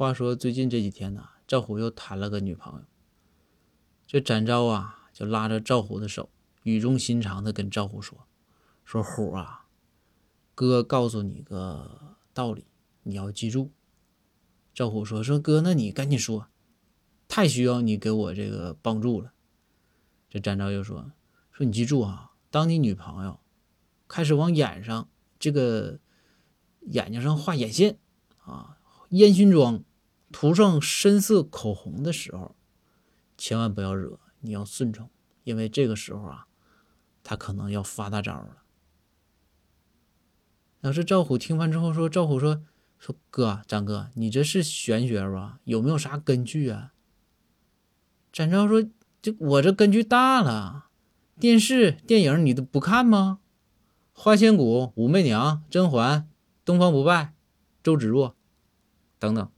话说最近这几天呢，赵虎又谈了个女朋友。这展昭啊，就拉着赵虎的手，语重心长的跟赵虎说：“说虎啊，哥告诉你个道理，你要记住。”赵虎说：“说哥，那你赶紧说，太需要你给我这个帮助了。”这展昭又说：“说你记住啊，当你女朋友开始往眼上这个眼睛上画眼线啊。”烟熏妆涂上深色口红的时候，千万不要惹，你要顺从，因为这个时候啊，他可能要发大招了。要是赵虎听完之后说：“赵虎说说哥，张哥，你这是玄学吧？有没有啥根据啊？”展昭说：“这我这根据大了，电视电影你都不看吗？花千骨、武媚娘、甄嬛、东方不败、周芷若。”等等。